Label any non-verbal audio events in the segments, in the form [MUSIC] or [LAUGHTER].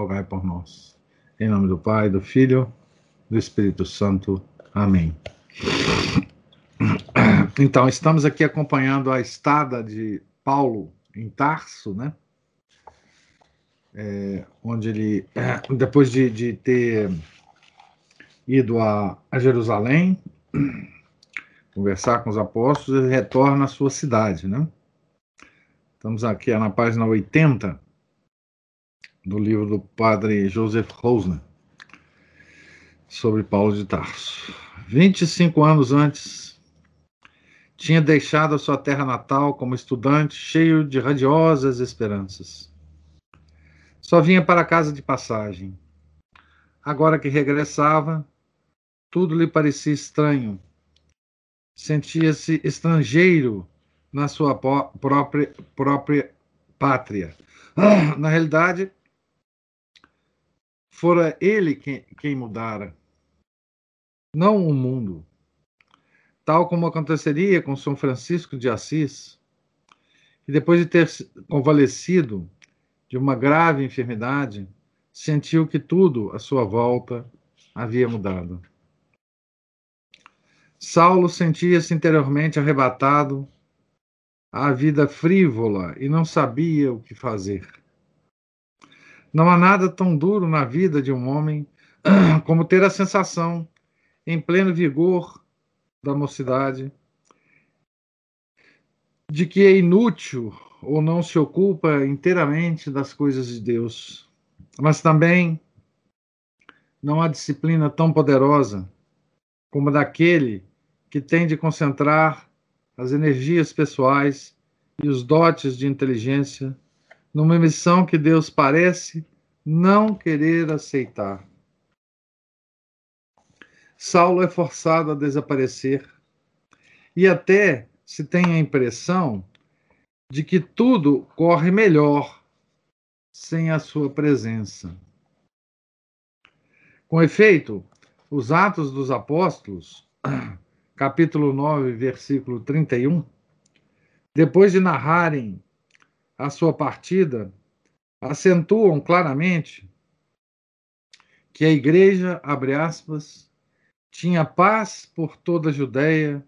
rogai por nós. Em nome do Pai, do Filho, do Espírito Santo. Amém. Então, estamos aqui acompanhando a estada de Paulo em Tarso, né? É, onde ele, [CLEARS THROAT] depois de, de ter ido a, a Jerusalém, [CLEARS THROAT] conversar com os apóstolos, ele retorna à sua cidade, né? Estamos aqui na página 80 do livro do padre Joseph Rosner sobre Paulo de Tarso. 25 anos antes, tinha deixado a sua terra natal como estudante, cheio de radiosas esperanças. Só vinha para casa de passagem. Agora que regressava, tudo lhe parecia estranho. Sentia-se estrangeiro na sua própria, própria pátria. Na realidade, fora ele quem, quem mudara, não o mundo. Tal como aconteceria com São Francisco de Assis, que depois de ter convalescido de uma grave enfermidade, sentiu que tudo à sua volta havia mudado. Saulo sentia-se interiormente arrebatado à vida frívola e não sabia o que fazer. Não há nada tão duro na vida de um homem [CLEARS THROAT] como ter a sensação, em pleno vigor da mocidade, de que é inútil ou não se ocupa inteiramente das coisas de Deus. Mas também não há disciplina tão poderosa como daquele que tem de concentrar as energias pessoais e os dotes de inteligência numa missão que Deus parece não querer aceitar. Saulo é forçado a desaparecer e até se tem a impressão de que tudo corre melhor sem a sua presença. Com efeito, os Atos dos Apóstolos, [CLEARS THROAT] capítulo 9, versículo 31, depois de narrarem a sua partida acentuam claramente que a igreja, abre aspas, tinha paz por toda a Judéia,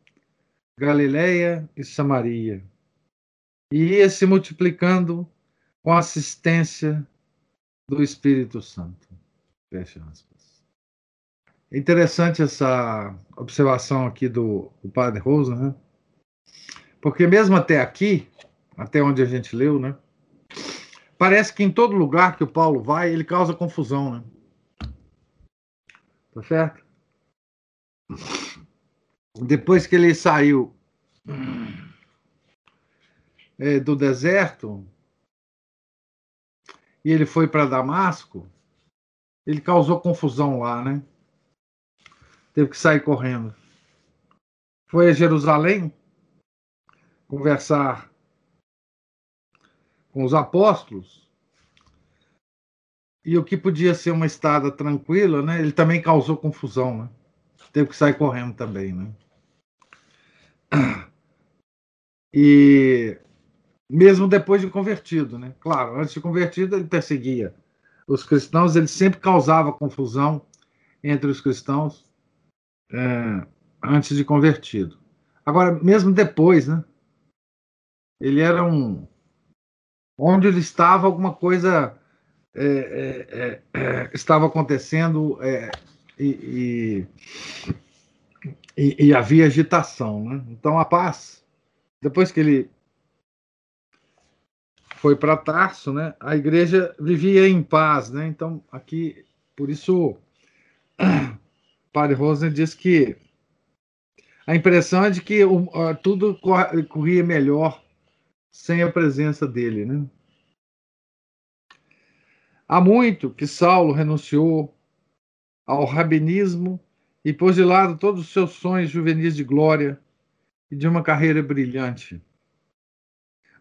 Galiléia e Samaria, e ia se multiplicando com a assistência do Espírito Santo. Fecha aspas. É interessante essa observação aqui do, do padre Rosa, né? Porque mesmo até aqui, até onde a gente leu, né? Parece que em todo lugar que o Paulo vai, ele causa confusão, né? Tá certo? Depois que ele saiu é, do deserto e ele foi para Damasco, ele causou confusão lá, né? Teve que sair correndo. Foi a Jerusalém conversar com os apóstolos. E o que podia ser uma estada tranquila, né? Ele também causou confusão, né? Teve que sair correndo também, né? [CLEARS THROAT] E mesmo depois de convertido, né? Claro, antes de convertido ele perseguia os cristãos, ele sempre causava confusão entre os cristãos é, antes de convertido. Agora, mesmo depois, né? Ele era um onde ele estava, alguma coisa é, é, é, é estava acontecendo é, e, e, e, havia agitação. Né? Então, a paz, depois que ele foi para Tarso, né, a igreja vivia em paz. Né? Então, aqui, por isso, [CLEARS THROAT] Padre Rosen diz que a impressão é de que tudo corria melhor sem a presença dele, né? Há muito que Saulo renunciou ao rabinismo e pôs de lado todos os seus sonhos juvenis de glória e de uma carreira brilhante.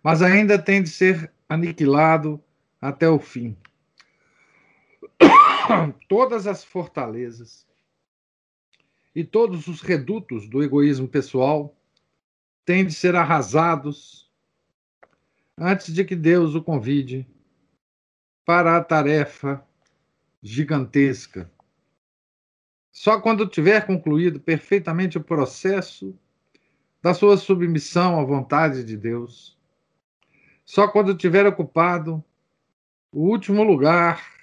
Mas ainda tem de ser aniquilado até o fim. [COUGHS] Todas as fortalezas e todos os redutos do egoísmo pessoal têm de ser arrasados antes de que Deus o convide para a tarefa gigantesca. Só quando tiver concluído perfeitamente o processo da sua submissão à vontade de Deus, só quando tiver ocupado o último lugar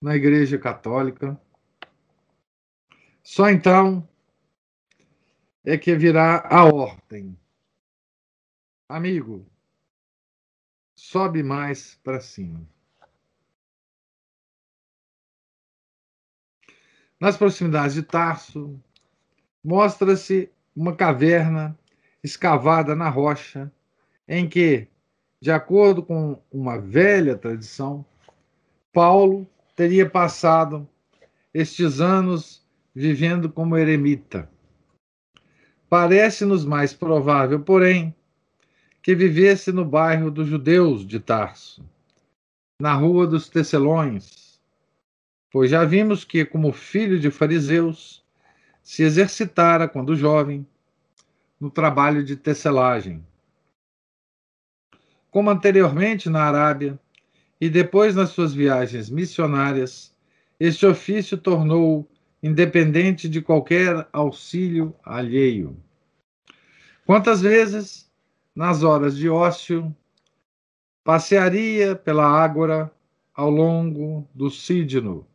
na Igreja Católica, só então é que virá a ordem. Amigo, sobe mais para cima. Nas proximidades de Tarso, mostra-se uma caverna escavada na rocha, em que, de acordo com uma velha tradição, Paulo teria passado estes anos vivendo como eremita. Parece-nos mais provável, porém, que vivesse no bairro dos judeus de Tarso, na rua dos Tecelões, pois já vimos que, como filho de fariseus, se exercitara, quando jovem, no trabalho de tecelagem. Como anteriormente na Arábia e depois nas suas viagens missionárias, este ofício tornou independente de qualquer auxílio alheio. Quantas vezes, nas horas de ócio, passearia pela ágora ao longo do Sídno,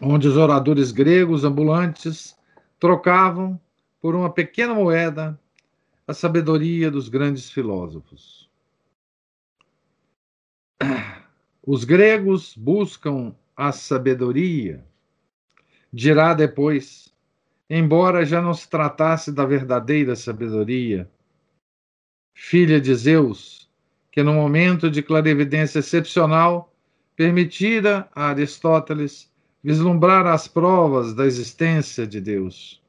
onde os oradores gregos ambulantes trocavam por uma pequena moeda a sabedoria dos grandes filósofos. Os gregos buscam a sabedoria dirá depois, embora já não se tratasse da verdadeira sabedoria, filha de Zeus, que no momento de clarividência excepcional permitira a Aristóteles vislumbrar as provas da existência de Deus.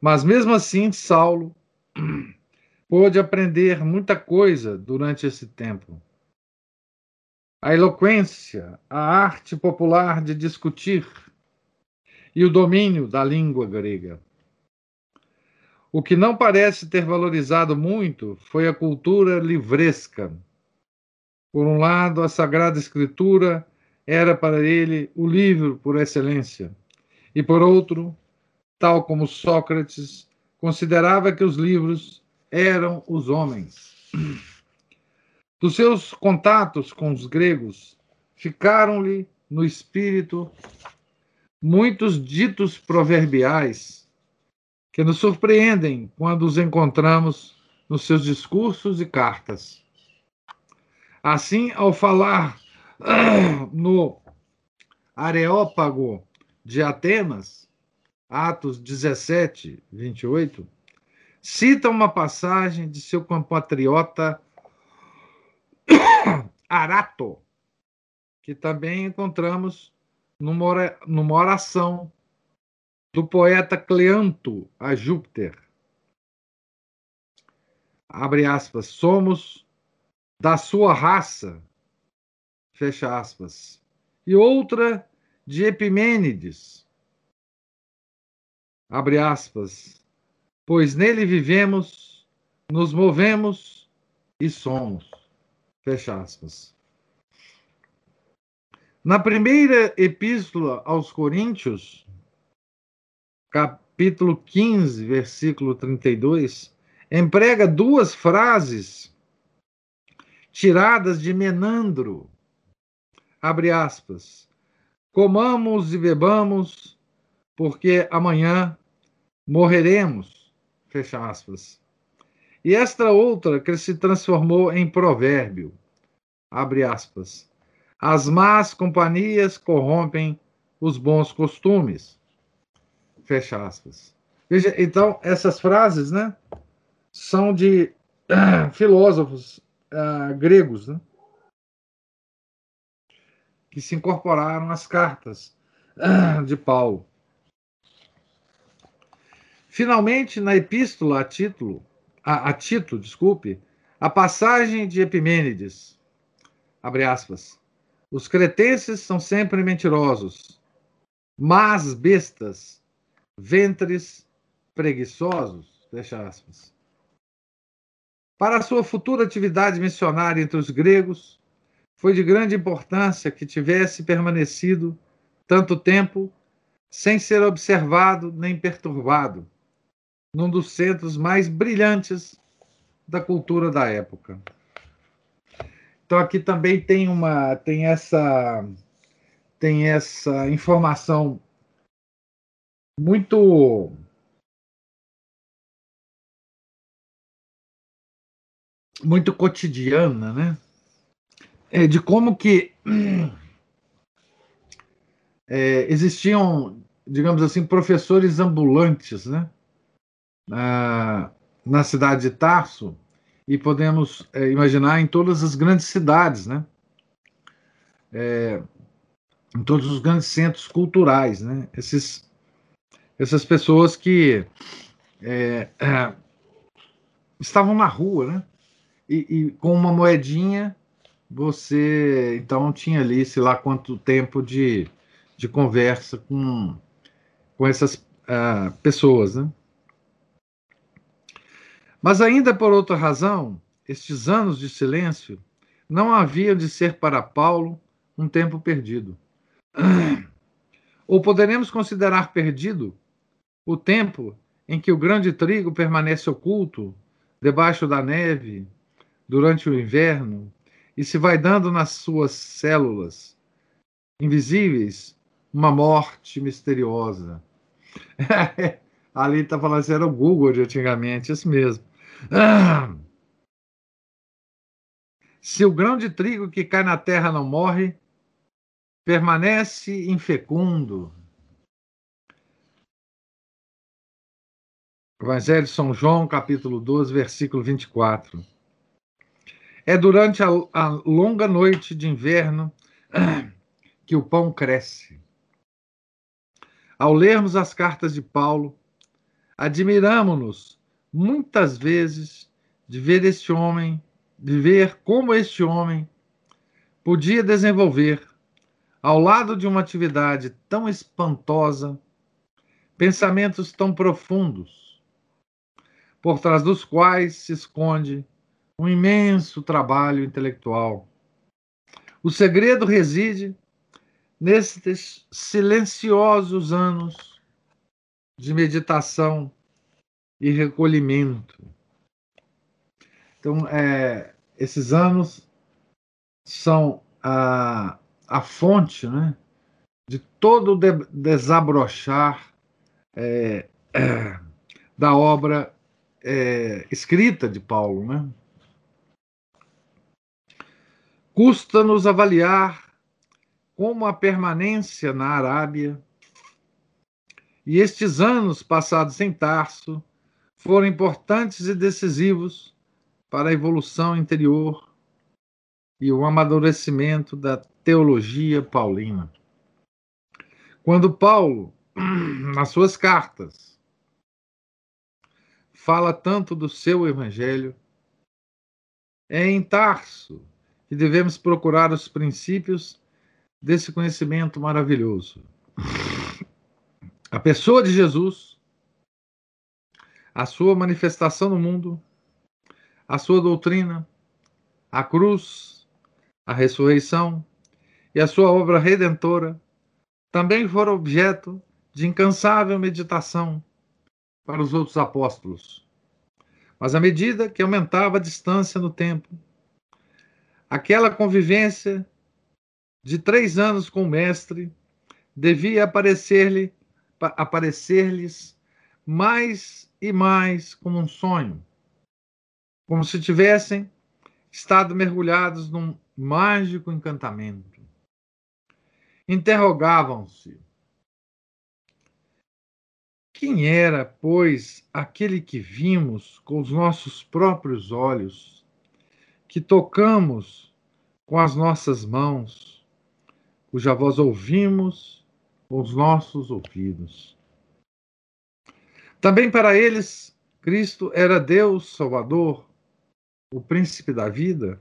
Mas mesmo assim, Saulo [CLEARS THROAT] pôde aprender muita coisa durante esse tempo a eloquência, a arte popular de discutir e o domínio da língua grega. O que não parece ter valorizado muito foi a cultura livresca. Por um lado, a Sagrada Escritura era para ele o livro por excelência, e por outro, tal como Sócrates, considerava que os livros eram os homens. Dos seus contatos com os gregos, ficaram-lhe no espírito muitos ditos proverbiais que nos surpreendem quando os encontramos nos seus discursos e cartas. Assim, ao falar [CLEARS THROAT] no Areópago de Atenas, Atos 17, 28, cita uma passagem de seu compatriota [CLEARS THROAT] Arato, que também encontramos numa, oração do poeta Cleanto a Júpiter. Abre aspas, somos da sua raça, fecha aspas. E outra de Epimênides, abre aspas, pois nele vivemos, nos movemos e somos. Fecha aspas. Na primeira epístola aos Coríntios, capítulo 15, versículo 32, emprega duas frases tiradas de Menandro. Abre aspas. Comamos e bebamos, porque amanhã morreremos. Fecha aspas. E esta outra que se transformou em provérbio. Abre aspas. As más companhias corrompem os bons costumes. Fecha aspas. Veja, então, essas frases, né, são de uh, filósofos uh, gregos, né? que se incorporaram às cartas de Paulo. Finalmente, na epístola a título, a, a Tito, desculpe, a passagem de Epimênides, abre aspas, os cretenses são sempre mentirosos, mas bestas, ventres preguiçosos, fecha aspas. Para a sua futura atividade missionária entre os gregos, foi de grande importância que tivesse permanecido tanto tempo sem ser observado nem perturbado, num dos centros mais brilhantes da cultura da época. Então aqui também tem uma tem essa tem essa informação muito muito cotidiana, né? É, de como que [CLEARS THROAT] é, existiam, digamos assim, professores ambulantes, né? Na, na cidade de Tarso e podemos é, imaginar em todas as grandes cidades, né? É, em todos os grandes centros culturais, né? Esses, essas pessoas que é, é estavam na rua, né? e, e, com uma moedinha você então tinha ali, sei lá quanto tempo de, de conversa com, com essas uh, pessoas, né? Mas ainda por outra razão, estes anos de silêncio não haviam de ser para Paulo um tempo perdido. [CLEARS THROAT] Ou poderemos considerar perdido o tempo em que o grande trigo permanece oculto debaixo da neve durante o inverno e se vai dando nas suas células invisíveis uma morte misteriosa. [LAUGHS] Ali está falando assim, era o Google de antigamente, isso mesmo. [CLEARS THROAT] Se o grão de trigo que cai na terra não morre, permanece infecundo. Evangelho de São João, capítulo 12, versículo 24. É durante a, a longa noite de inverno [CLEARS THROAT] que o pão cresce. Ao lermos as cartas de Paulo, admiramos-nos muitas vezes de ver este homem, de ver como este homem podia desenvolver, ao lado de uma atividade tão espantosa, pensamentos tão profundos, por trás dos quais se esconde um imenso trabalho intelectual. O segredo reside nesses silenciosos anos de meditação e recolhimento. Então, é, esses anos são a, a fonte né, de todo o de, desabrochar é, é, [CLEARS THROAT] da obra é, escrita de Paulo. Né? Custa-nos avaliar como a permanência na Arábia e estes anos passados em Tarso foram importantes e decisivos para a evolução interior e o amadurecimento da teologia paulina. Quando Paulo, [CLEARS THROAT] nas suas cartas, fala tanto do seu evangelho, é em Tarso que devemos procurar os princípios desse conhecimento maravilhoso. A pessoa de Jesus, a sua manifestação no mundo, a sua doutrina, a cruz, a ressurreição e a sua obra redentora também foram objeto de incansável meditação para os outros apóstolos. Mas à medida que aumentava a distância no tempo, Aquela convivência de três anos com o mestre devia aparecer-lhe aparecer-lhes mais e mais como um sonho, como se tivessem estado mergulhados num mágico encantamento. Interrogavam-se. Quem era, pois, aquele que vimos com os nossos próprios olhos que tocamos com as nossas mãos, cuja voz ouvimos com os nossos ouvidos. Também para eles, Cristo era Deus Salvador, o príncipe da vida,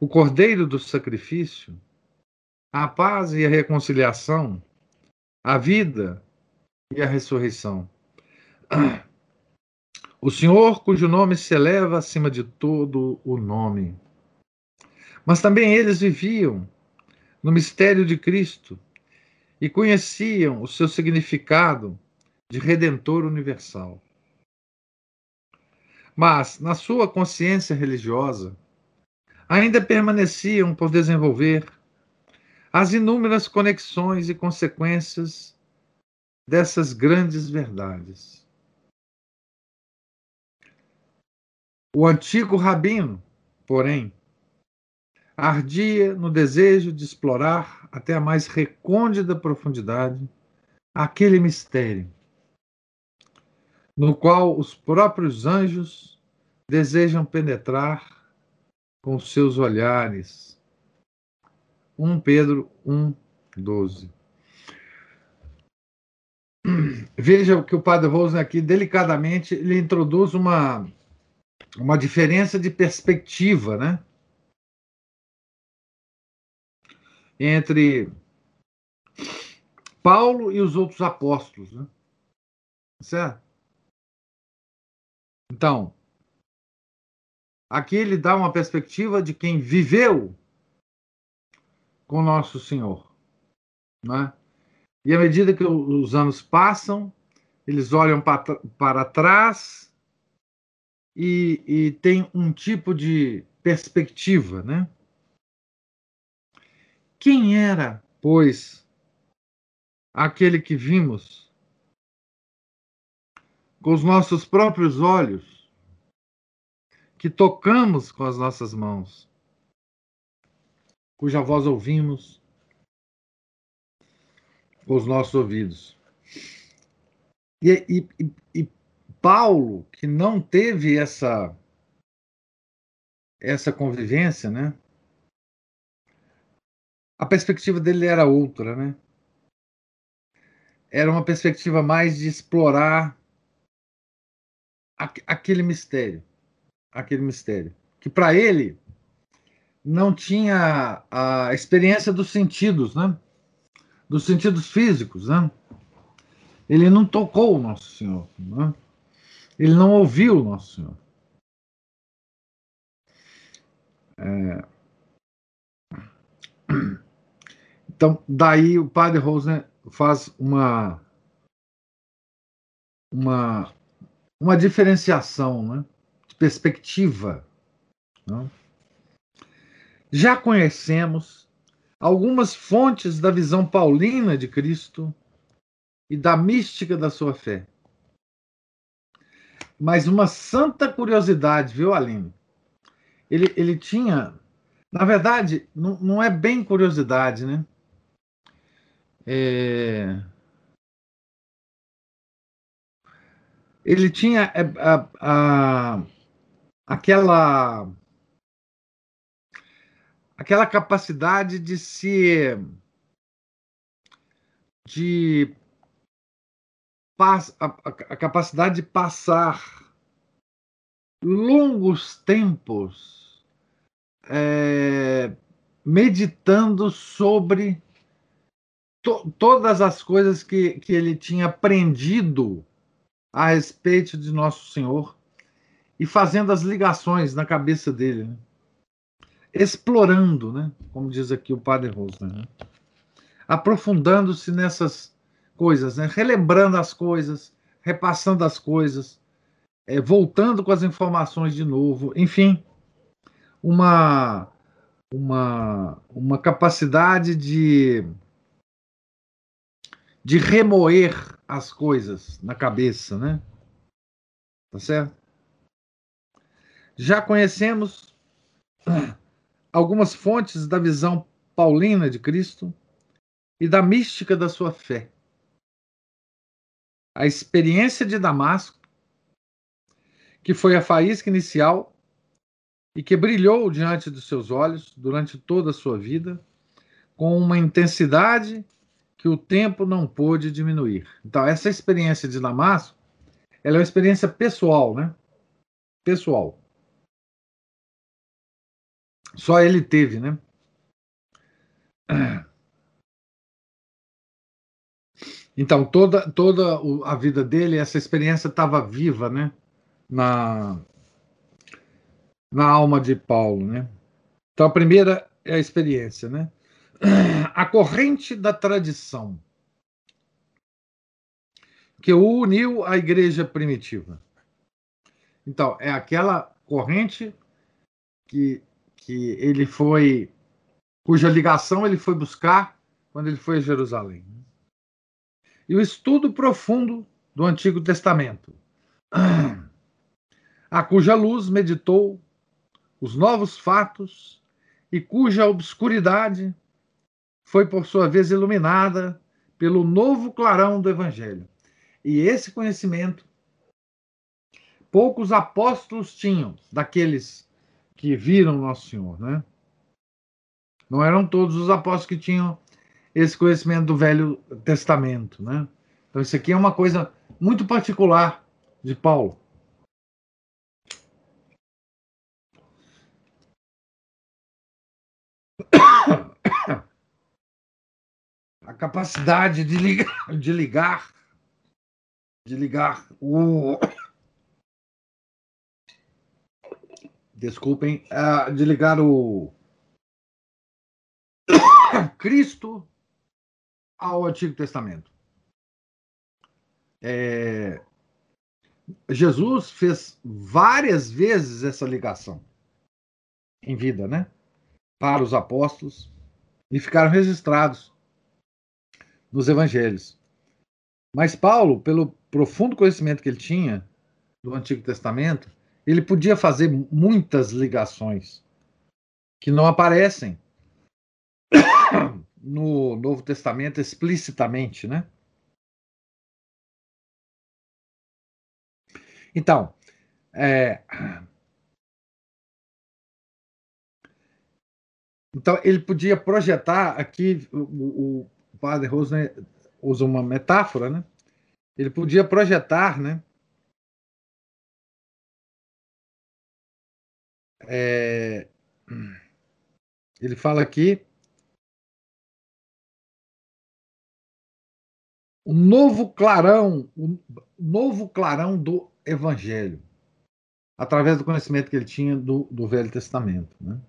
o cordeiro do sacrifício, a paz e a reconciliação, a vida e a ressurreição. O Senhor, cujo nome se eleva acima de todo o nome. Mas também eles viviam no mistério de Cristo e conheciam o seu significado de redentor universal. Mas, na sua consciência religiosa, ainda permaneciam por desenvolver as inúmeras conexões e consequências dessas grandes verdades. O antigo rabino, porém, ardia no desejo de explorar até a mais recôndita profundidade aquele mistério, no qual os próprios anjos desejam penetrar com seus olhares. 1 Pedro 1, 12. Veja que o Padre Rosen aqui, delicadamente, ele introduz uma uma diferença de perspectiva, né? Entre Paulo e os outros apóstolos, né? Certo? Então, aqui ele dá uma perspectiva de quem viveu com Nosso Senhor, né? E à medida que os anos passam, eles olham para, para trás e, e tem um tipo de perspectiva, né? Quem era, pois, aquele que vimos com os nossos próprios olhos, que tocamos com as nossas mãos, cuja voz ouvimos os nossos ouvidos? E, e, e, Paulo, que não teve essa essa convivência, né? A perspectiva dele era outra, né? Era uma perspectiva mais de explorar aquele mistério, aquele mistério, que para ele não tinha a experiência dos sentidos, né? Dos sentidos físicos, né? Ele não tocou o nosso Senhor, né? Ele não ouviu o Nosso Senhor. É... Então, daí o padre Rosner faz uma, uma, uma diferenciação né, de perspectiva. Né? Já conhecemos algumas fontes da visão paulina de Cristo e da mística da sua fé. Mas uma santa curiosidade, viu, Aline? Ele, ele tinha. Na verdade, não, não é bem curiosidade, né? É... Ele tinha é, a, a, aquela aquela capacidade de se de a, a capacidade de passar longos tempos é, meditando sobre to, todas as coisas que, que ele tinha aprendido a respeito de Nosso Senhor e fazendo as ligações na cabeça dele, né? Explorando, né? como diz aqui o Padre Rosa, né? aprofundando-se nessas coisas, né? relembrando as coisas, repassando as coisas, é, voltando com as informações de novo, enfim, uma, uma, uma capacidade de, de remoer as coisas na cabeça, né? Tá certo? Já conhecemos algumas fontes da visão paulina de Cristo e da mística da sua fé a experiência de Damasco, que foi a faísca inicial e que brilhou diante dos seus olhos durante toda a sua vida, com uma intensidade que o tempo não pôde diminuir. Então, essa experiência de Damasco, ela é uma experiência pessoal, né? Pessoal. Só ele teve, né? Então, toda, toda a vida dele, essa experiência estava viva, né? Na, na alma de Paulo, né? Então, a primeira é a experiência, né? A corrente da tradição que uniu à igreja primitiva. Então, é aquela corrente que, que ele foi, cuja ligação ele foi buscar quando ele foi a Jerusalém e o estudo profundo do Antigo Testamento, a cuja luz meditou os novos fatos e cuja obscuridade foi, por sua vez, iluminada pelo novo clarão do Evangelho. E esse conhecimento poucos apóstolos tinham, daqueles que viram Nosso Senhor, né? Não eram todos os apóstolos que tinham esse conhecimento do Velho Testamento, né? Então isso aqui é uma coisa muito particular de Paulo. [COUGHS] A capacidade de ligar, de ligar, de ligar o desculpem, uh, de ligar o [COUGHS] Cristo ao Antigo Testamento. É... Jesus fez várias vezes essa ligação em vida, né? Para os apóstolos e ficaram registrados nos evangelhos. Mas Paulo, pelo profundo conhecimento que ele tinha do Antigo Testamento, ele podia fazer muitas ligações que não aparecem [COUGHS] no Novo Testamento explicitamente, né? Então, é... então ele podia projetar aqui o, o padre Rosner usa uma metáfora, né? Ele podia projetar, né? É... Ele fala aqui um novo clarão, um novo clarão do Evangelho, através do conhecimento que ele tinha do, do Velho Testamento. Né?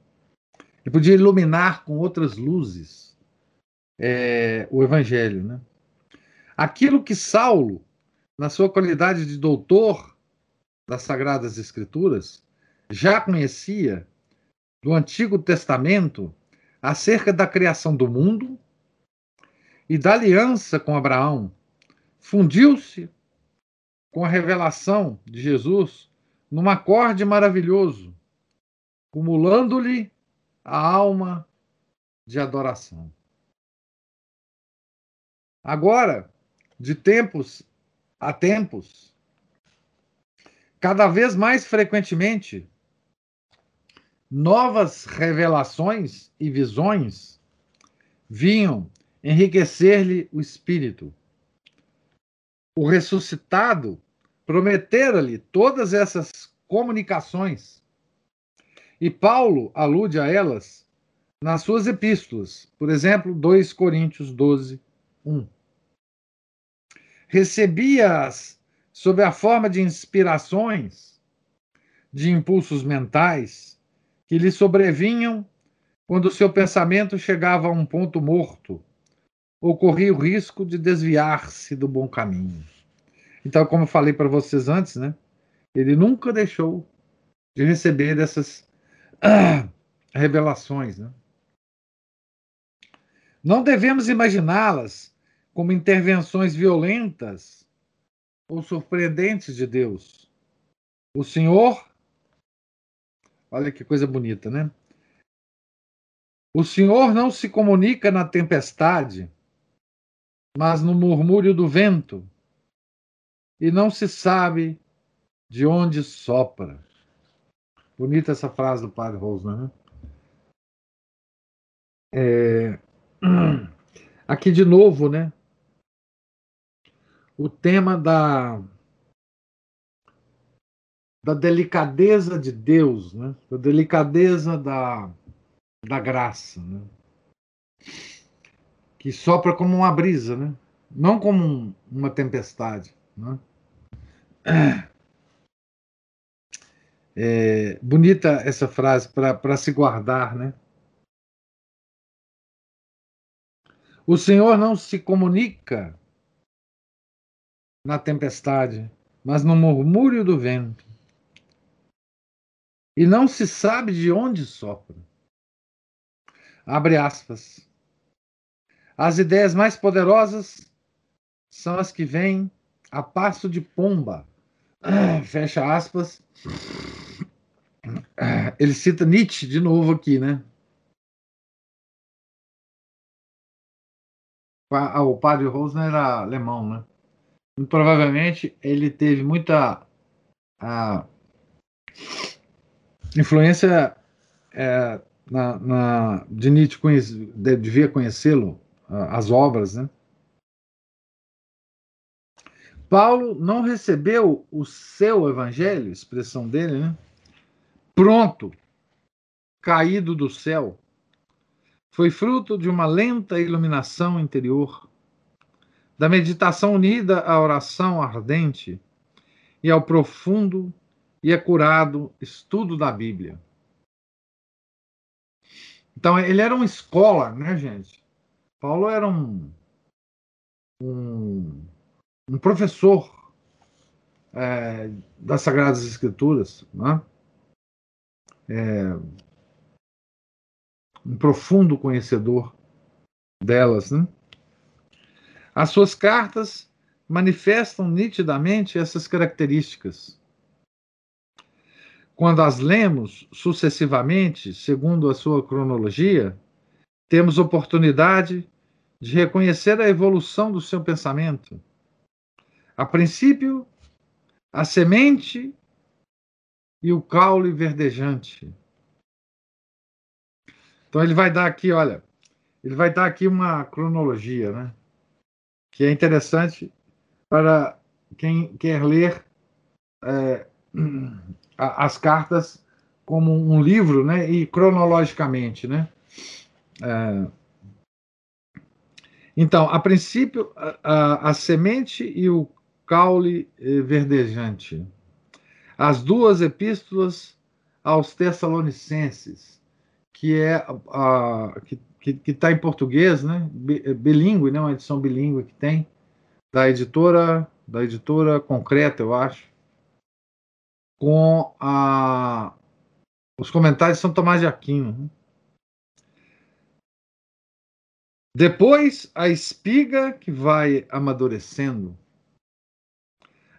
Ele podia iluminar com outras luzes é, o Evangelho. Né? Aquilo que Saulo, na sua qualidade de doutor das Sagradas Escrituras, já conhecia do Antigo Testamento acerca da criação do mundo e da aliança com Abraão, fundiu-se com a revelação de Jesus num acorde maravilhoso, cumulando-lhe a alma de adoração. Agora, de tempos a tempos, cada vez mais frequentemente, novas revelações e visões vinham enriquecer-lhe o espírito. O ressuscitado prometera-lhe todas essas comunicações. E Paulo alude a elas nas suas epístolas, por exemplo, 2 Coríntios 12, 1. Recebia-as sob a forma de inspirações, de impulsos mentais que lhe sobrevinham quando seu pensamento chegava a um ponto morto ou corria o risco de desviar-se do bom caminho. Então, como eu falei para vocês antes, né? Ele nunca deixou de receber essas ah, revelações, né? Não devemos imaginá-las como intervenções violentas ou surpreendentes de Deus. O Senhor, olha que coisa bonita, né? O Senhor não se comunica na tempestade, mas no murmúrio do vento, e não se sabe de onde sopra. Bonita essa frase do padre Rosner, né? É... [CLEARS THROAT] Aqui de novo, né? O tema da da delicadeza de Deus, né? Da delicadeza da, da graça, né? Que sopra como uma brisa, né? Não como um, uma tempestade, né? É, bonita essa frase para se guardar, né? O Senhor não se comunica na tempestade, mas no murmúrio do vento. E não se sabe de onde sopra. Abre aspas. As ideias mais poderosas são as que vêm a passo de pomba. [CLEARS THROAT] Fecha aspas. [CLEARS THROAT] Ele cita Nietzsche de novo aqui, né? Ah, o padre Rosner era alemão, né? Muito provavelmente ele teve muita a, influência é, na, na, de Nietzsche, conhece, devia conhecê-lo, as obras, né? Paulo não recebeu o seu evangelho, expressão dele, né? Pronto, caído do céu. Foi fruto de uma lenta iluminação interior, da meditação unida à oração ardente e ao profundo e acurado estudo da Bíblia. Então, ele era uma escola, né, gente? Paulo era um, um um professor é, das Sagradas Escrituras, né? É, um profundo conhecedor delas. Né? As suas cartas manifestam nitidamente essas características. Quando as lemos sucessivamente, segundo a sua cronologia, temos oportunidade de reconhecer a evolução do seu pensamento a princípio, a semente e o caule verdejante. Então ele vai dar aqui, olha, ele vai dar aqui uma cronologia, né? Que é interessante para quem quer ler é, [CLEARS THROAT] as cartas como um livro, né? E cronologicamente, né? É, então, a princípio, a, a, a semente e o caule verdejante. As duas epístolas aos Tessalonicenses, que é a, que está em português, né? Bilingue, né? Uma edição bilíngue que tem da editora da editora concreta, eu acho, com a os comentários de São Tomás de Aquino. Né? Depois a espiga que vai amadurecendo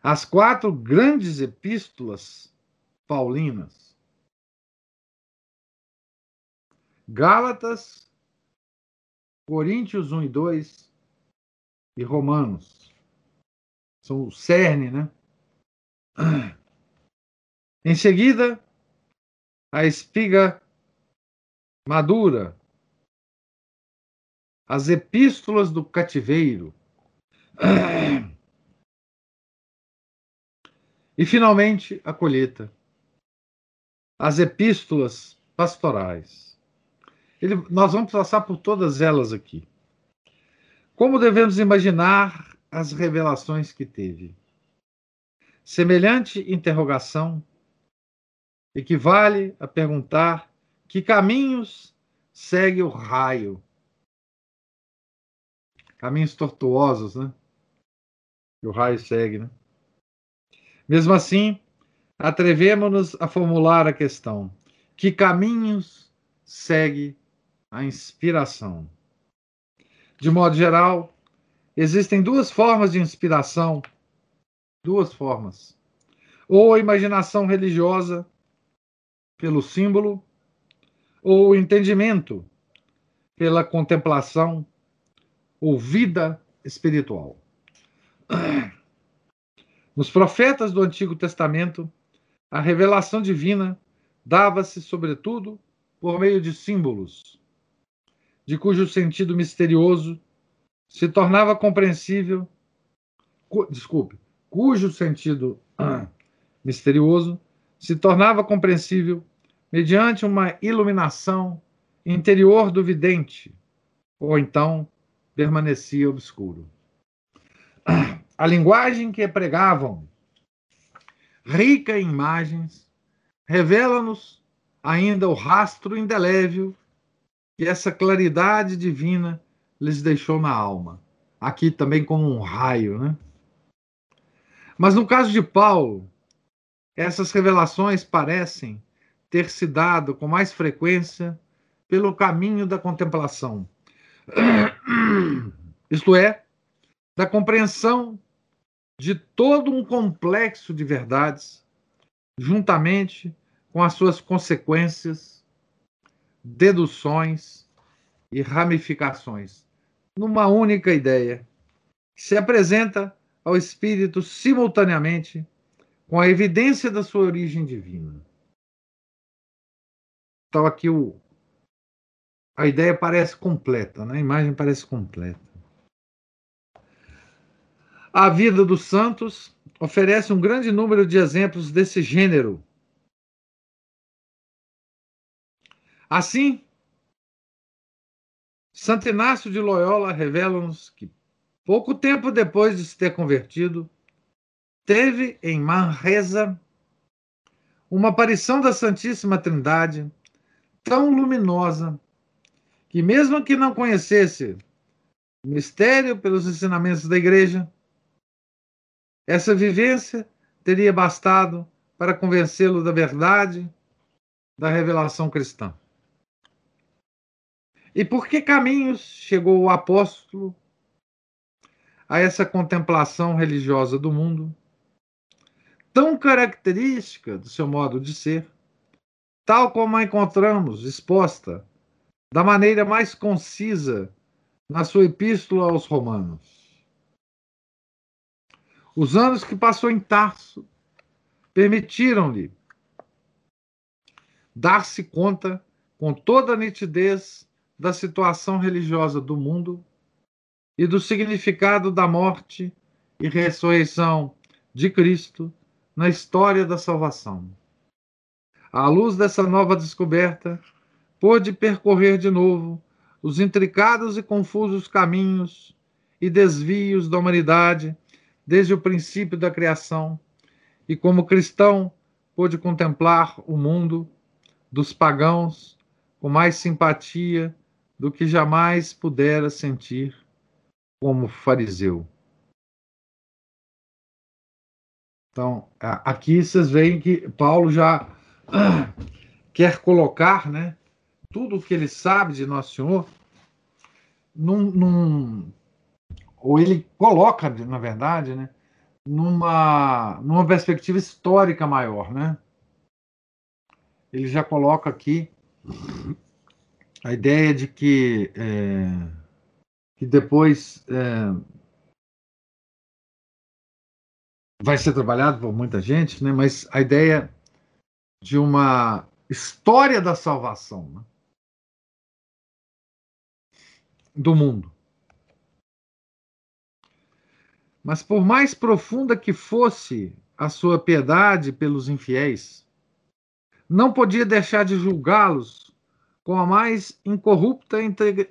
as quatro grandes epístolas paulinas. Gálatas, Coríntios 1 e 2 e Romanos. São o cerne, né? Em seguida, a espiga madura, as epístolas do cativeiro. E, finalmente, a colheita. As epístolas pastorais. Ele, nós vamos passar por todas elas aqui. Como devemos imaginar as revelações que teve? Semelhante interrogação equivale a perguntar que caminhos segue o raio. Caminhos tortuosos, né? Que o raio segue, né? Mesmo assim, atrevemos-nos a formular a questão: que caminhos segue a inspiração? De modo geral, existem duas formas de inspiração, duas formas. Ou a imaginação religiosa pelo símbolo, ou entendimento pela contemplação ou vida espiritual. [CLEARS THROAT] Nos profetas do Antigo Testamento, a revelação divina dava-se, sobretudo, por meio de símbolos, de cujo sentido misterioso se tornava compreensível, cu, desculpe, cujo sentido [CLEARS THROAT] misterioso se tornava compreensível mediante uma iluminação interior do vidente, ou então permanecia obscuro. A linguagem que pregavam, rica em imagens, revela-nos ainda o rastro indelével que essa claridade divina lhes deixou na alma. Aqui também como um raio, né? Mas no caso de Paulo, essas revelações parecem ter se dado com mais frequência pelo caminho da contemplação. [CLEARS THROAT] Isto é, da compreensão de todo um complexo de verdades, juntamente com as suas consequências, deduções e ramificações, numa única ideia, que se apresenta ao espírito simultaneamente com a evidência da sua origem divina. Então aqui o, a ideia parece completa, né? a imagem parece completa. A vida dos santos oferece um grande número de exemplos desse gênero. Assim, Santo Inácio de Loyola revela-nos que, pouco tempo depois de se ter convertido, teve em Manresa uma aparição da Santíssima Trindade tão luminosa que, mesmo que não conhecesse o mistério pelos ensinamentos da Igreja, essa vivência teria bastado para convencê-lo da verdade da revelação cristã. E por que caminhos chegou o apóstolo a essa contemplação religiosa do mundo, tão característica do seu modo de ser, tal como a encontramos exposta da maneira mais concisa na sua epístola aos Romanos? Os anos que passou em Tarso permitiram-lhe dar-se conta com toda a nitidez da situação religiosa do mundo e do significado da morte e ressurreição de Cristo na história da salvação. À luz dessa nova descoberta, pôde percorrer de novo os intricados e confusos caminhos e desvios da humanidade desde o princípio da criação, e como cristão pôde contemplar o mundo dos pagãos com mais simpatia do que jamais pudera sentir como fariseu. Então, aqui vocês veem que Paulo já quer colocar né, tudo o que ele sabe de Nosso Senhor num, num, ou ele coloca, na verdade, né, numa, numa perspectiva histórica maior, né? Ele já coloca aqui a ideia de que, é, que depois é, vai ser trabalhado por muita gente, né? mas a ideia de uma história da salvação né? do mundo. Mas por mais profunda que fosse a sua piedade pelos infiéis, não podia deixar de julgá-los com a mais incorrupta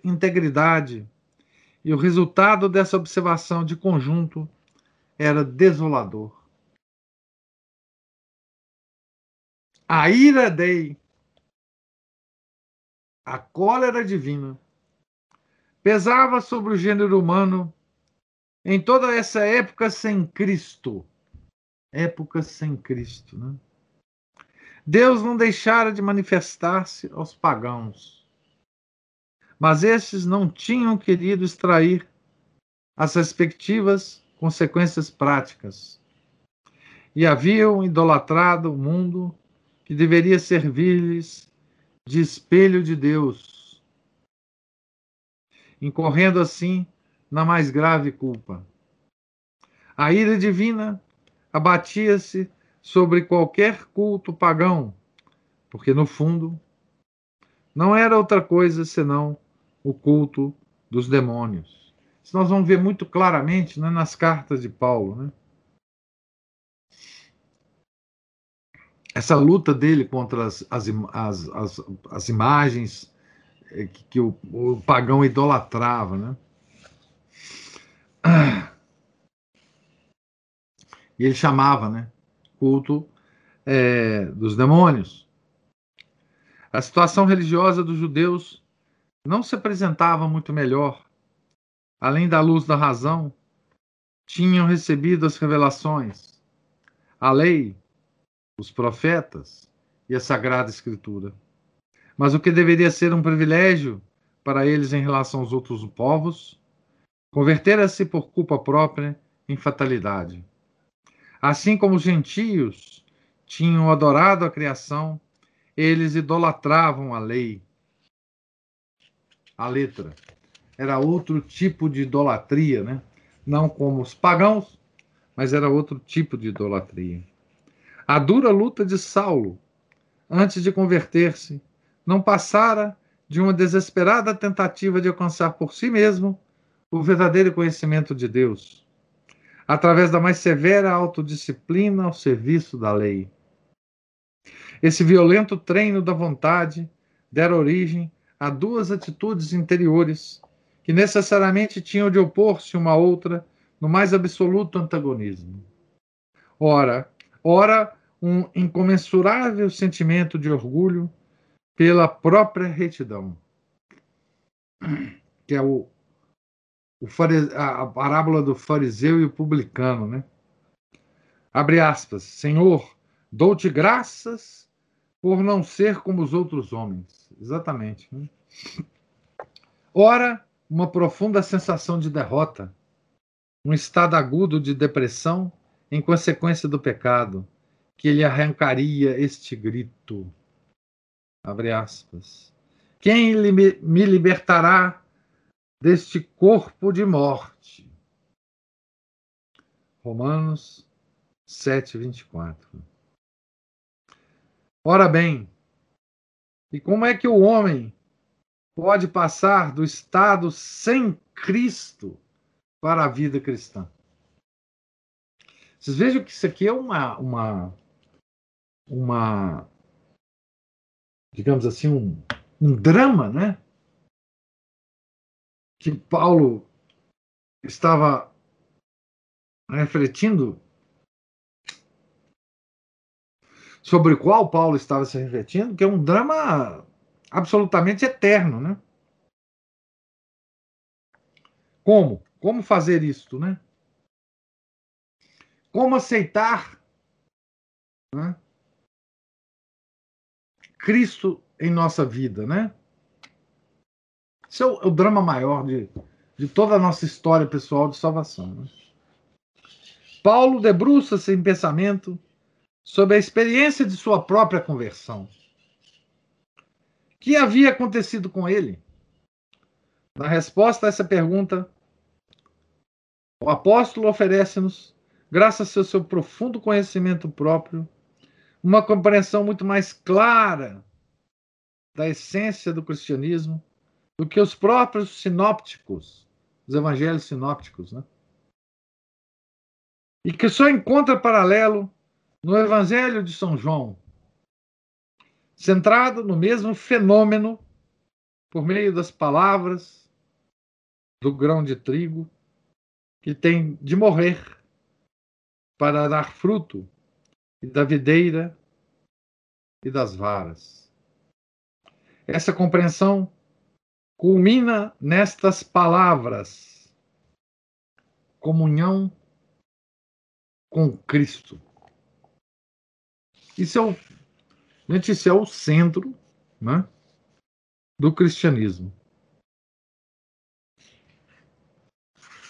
integridade, e o resultado dessa observação de conjunto era desolador. A ira dei, a cólera divina, pesava sobre o gênero humano em toda essa época sem Cristo, época sem Cristo, né? Deus não deixara de manifestar-se aos pagãos, mas estes não tinham querido extrair as respectivas consequências práticas e haviam idolatrado o mundo que deveria servir-lhes de espelho de Deus, incorrendo assim na mais grave culpa. A ira divina abatia-se sobre qualquer culto pagão, porque no fundo não era outra coisa senão o culto dos demônios. Isso nós vamos ver muito claramente né, nas cartas de Paulo. Né? Essa luta dele contra as, as, as, as, as imagens eh, que, que o, o, pagão idolatrava. Né? E ele chamava né, culto é, dos demônios. A situação religiosa dos judeus não se apresentava muito melhor além da luz da razão, tinham recebido as revelações, a lei, os profetas e a Sagrada Escritura. Mas o que deveria ser um privilégio para eles em relação aos outros povos, convertera-se por culpa própria em fatalidade. Assim como os gentios tinham adorado a criação, eles idolatravam a lei, a letra era outro tipo de idolatria, né? Não como os pagãos, mas era outro tipo de idolatria. A dura luta de Saulo, antes de converter-se, não passara de uma desesperada tentativa de alcançar por si mesmo o verdadeiro conhecimento de Deus, através da mais severa autodisciplina ao serviço da lei. Esse violento treino da vontade dera origem a duas atitudes interiores que necessariamente tinham de opor-se uma à outra no mais absoluto antagonismo. Ora, ora, um incomensurável sentimento de orgulho pela própria retidão, que é o, o a parábola do fariseu e o publicano, né? Abre aspas, Senhor, dou-te graças por não ser como os outros homens. Exatamente. Né? Ora, uma profunda sensação de derrota, um estado agudo de depressão em consequência do pecado, que lhe arrancaria este grito. Abre aspas. Quem me libertará deste corpo de morte? Romanos 7, 24. Ora bem, e como é que o homem pode passar do estado sem Cristo para a vida cristã. Vocês vejam que isso aqui é uma, uma, uma digamos assim, um, um drama, né? Que Paulo estava refletindo, sobre o qual Paulo estava se refletindo, que é um drama absolutamente eterno, né? Como? Como fazer isto, né? Como aceitar né? Cristo em nossa vida, né? Esse é o, é o, drama maior de, de toda a nossa história pessoal de salvação. Né? Paulo debruça-se em pensamento sobre a experiência de sua própria conversão que havia acontecido com ele? Na resposta a essa pergunta, o apóstolo oferece-nos, graças ao seu profundo conhecimento próprio, uma compreensão muito mais clara da essência do cristianismo do que os próprios sinópticos, os evangelhos sinópticos, né? E que só encontra paralelo no evangelho de São João, centrado no mesmo fenômeno por meio das palavras do grão de trigo que tem de morrer para dar fruto e da videira e das varas. Essa compreensão culmina nestas palavras: comunhão com Cristo. Isso é o Gente, esse é o centro né, do cristianismo.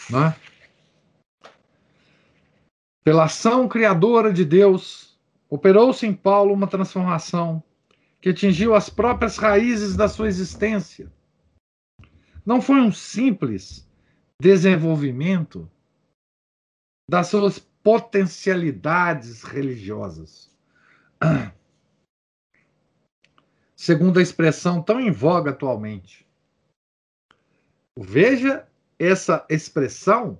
Né? Pela ação criadora de Deus, operou-se em Paulo uma transformação que atingiu as próprias raízes da sua existência. Não foi um simples desenvolvimento das suas potencialidades religiosas [CLEARS THROAT] segundo a expressão tão em voga atualmente. Veja essa expressão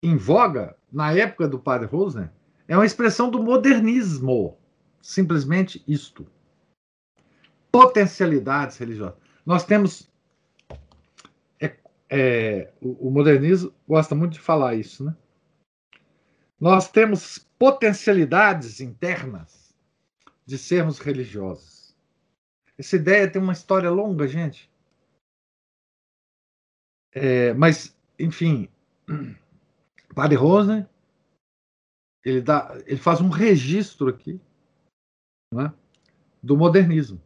em voga na época do padre Rosner é uma expressão do modernismo. Simplesmente isto. Potencialidades religiosas. Nós temos. É, é, o, o modernismo gosta muito de falar isso, né? Nós temos potencialidades internas de sermos religiosos. Essa ideia tem uma história longa, gente. É, mas, enfim, [CLEARS THROAT] Padre Rosner, ele, dá, ele faz um registro aqui né, do modernismo.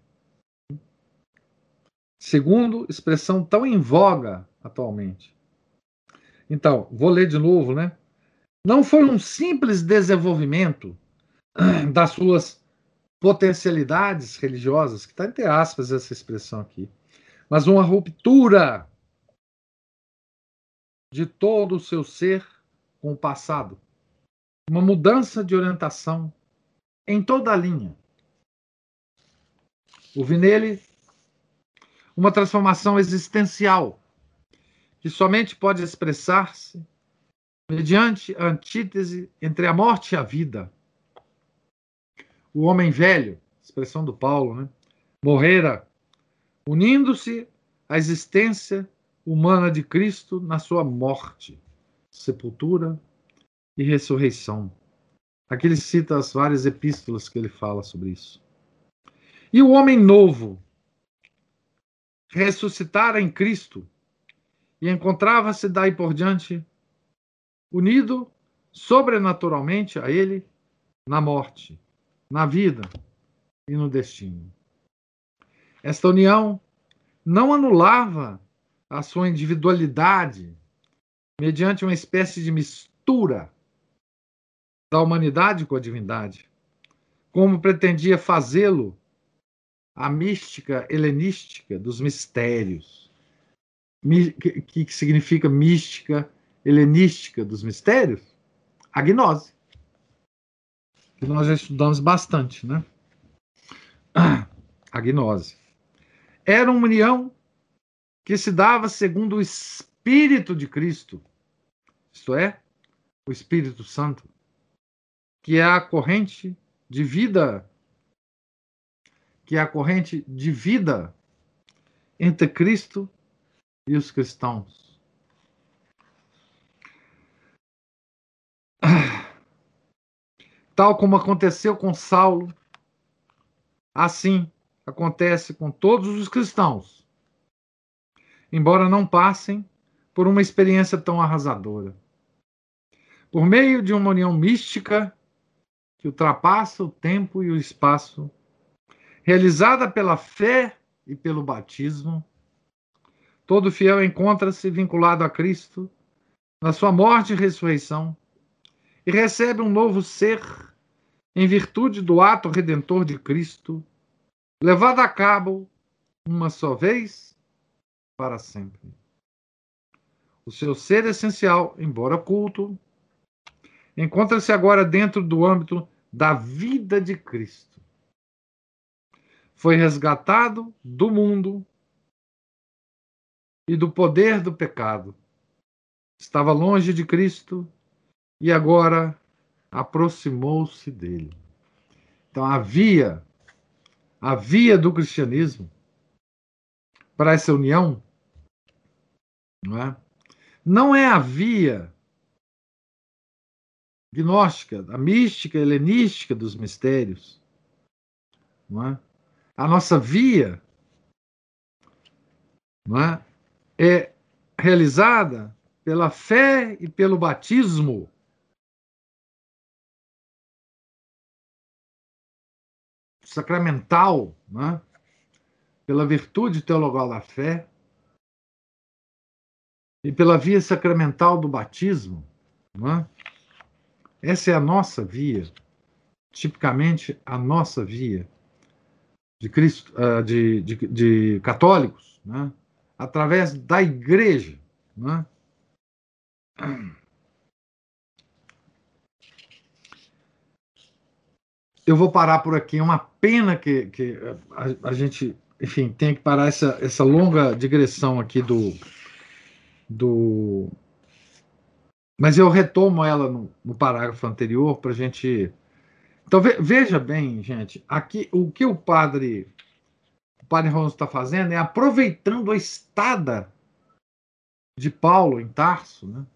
Segundo expressão tão em voga atualmente. Então, vou ler de novo, né? Não foi um simples desenvolvimento [CLEARS THROAT] das suas potencialidades religiosas, que está entre aspas essa expressão aqui, mas uma ruptura de todo o seu ser com o passado. Uma mudança de orientação em toda a linha. Houve nele uma transformação existencial que somente pode expressar-se mediante a antítese entre a morte e a vida. O homem velho, expressão do Paulo, né, morrera unindo-se à existência humana de Cristo na sua morte, sepultura e ressurreição. Aqui ele cita as várias epístolas que ele fala sobre isso. E o homem novo ressuscitara em Cristo e encontrava-se daí por diante unido sobrenaturalmente a Ele na morte, na vida e no destino. Esta união não anulava a sua individualidade mediante uma espécie de mistura da humanidade com a divindade, como pretendia fazê-lo a mística helenística dos mistérios, que significa mística helenística dos mistérios, a gnose. Que nós já estudamos bastante, né? [CLEARS THROAT] A gnose. Era uma união que se dava segundo o Espírito de Cristo, isto é, o Espírito Santo, que é a corrente de vida, que é a corrente de vida entre Cristo e os cristãos. Tal como aconteceu com Saulo, assim acontece com todos os cristãos, embora não passem por uma experiência tão arrasadora. Por meio de uma união mística que ultrapassa o tempo e o espaço, realizada pela fé e pelo batismo, todo fiel encontra-se vinculado a Cristo na sua morte e ressurreição e recebe um novo ser em virtude do ato redentor de Cristo, levado a cabo uma só vez para sempre. O seu ser essencial, embora oculto, encontra-se agora dentro do âmbito da vida de Cristo. Foi resgatado do mundo e do poder do pecado. Estava longe de Cristo e agora aproximou-se dele. Então havia a via do cristianismo para essa união não é? Não é a via gnóstica, a mística helenística dos mistérios. Não é? A nossa via não é? é realizada pela fé e pelo batismo sacramental, né? pela virtude teologal da fé e pela via sacramental do batismo. Né? Essa é a nossa via, tipicamente a nossa via de Cristo, ah, de, de, de católicos, né? através da igreja. Né? Eu vou parar por aqui. É uma pena que, que a, a, gente, enfim, tenha que parar essa, essa longa digressão aqui do, do. Mas eu retomo ela no, no parágrafo anterior para a gente. Então veja bem, gente, aqui o que o padre o padre Ronaldo está fazendo é aproveitando a estada de Paulo em Tarso, né?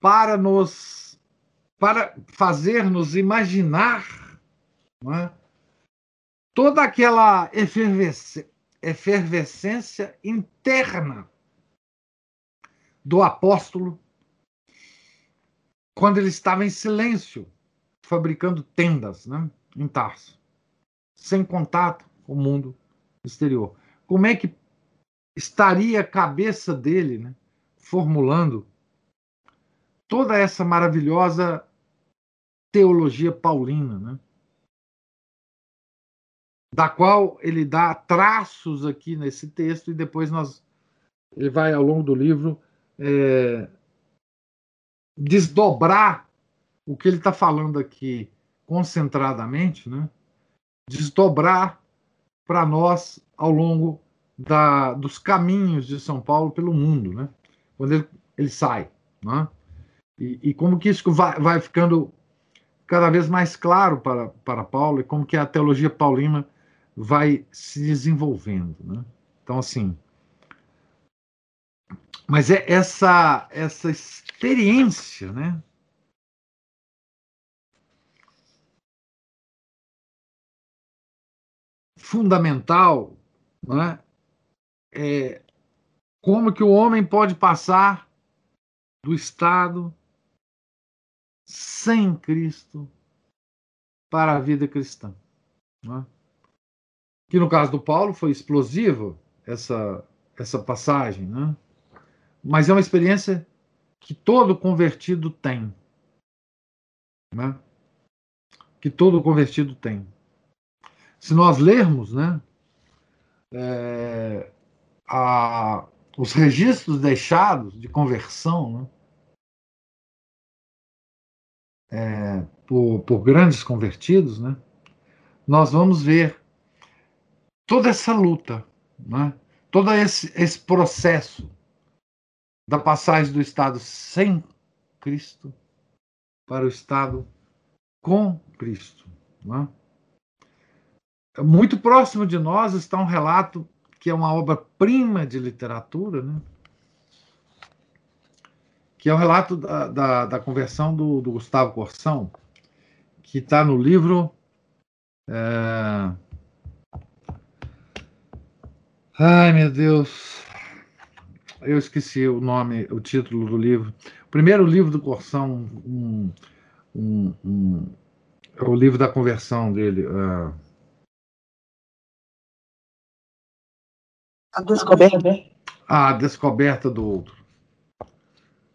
Para nos para fazer-nos imaginar é? toda aquela efervescência, efervescência interna do apóstolo quando ele estava em silêncio, fabricando tendas né, em Tarso, sem contato com o mundo exterior. Como é que estaria a cabeça dele né, formulando toda essa maravilhosa teologia paulina, né? da qual ele dá traços aqui nesse texto e depois nós ele vai ao longo do livro é, desdobrar o que ele está falando aqui concentradamente, né? desdobrar para nós ao longo da, dos caminhos de São Paulo pelo mundo, né? quando ele, ele sai. Né? E, e, como que isso vai, vai ficando cada vez mais claro para, para Paulo e como que a teologia paulina vai se desenvolvendo. Né? Então, assim. Mas é essa, essa experiência, né? Fundamental, né? É, como que o homem pode passar do estado sem Cristo para a vida cristã. Né? Que no caso do Paulo foi explosivo essa, essa passagem, né? mas é uma experiência que todo convertido tem. Né? Que todo convertido tem. Se nós lermos né, é, a, os registros deixados de conversão, né, é, por, por, grandes convertidos, né, nós vamos ver toda essa luta, né, todo esse, esse processo da passagem do estado sem Cristo para o estado com Cristo. Né? Muito próximo de nós está um relato que é uma obra-prima de literatura, né? Que é o relato da, da, da conversão do, do, Gustavo Corsão, que está no livro. É... Ai, meu Deus. Eu esqueci o nome, o título do livro. O primeiro livro do Corsão, um, um, um, é o livro da conversão dele. Uh... A descoberta. A descoberta do outro.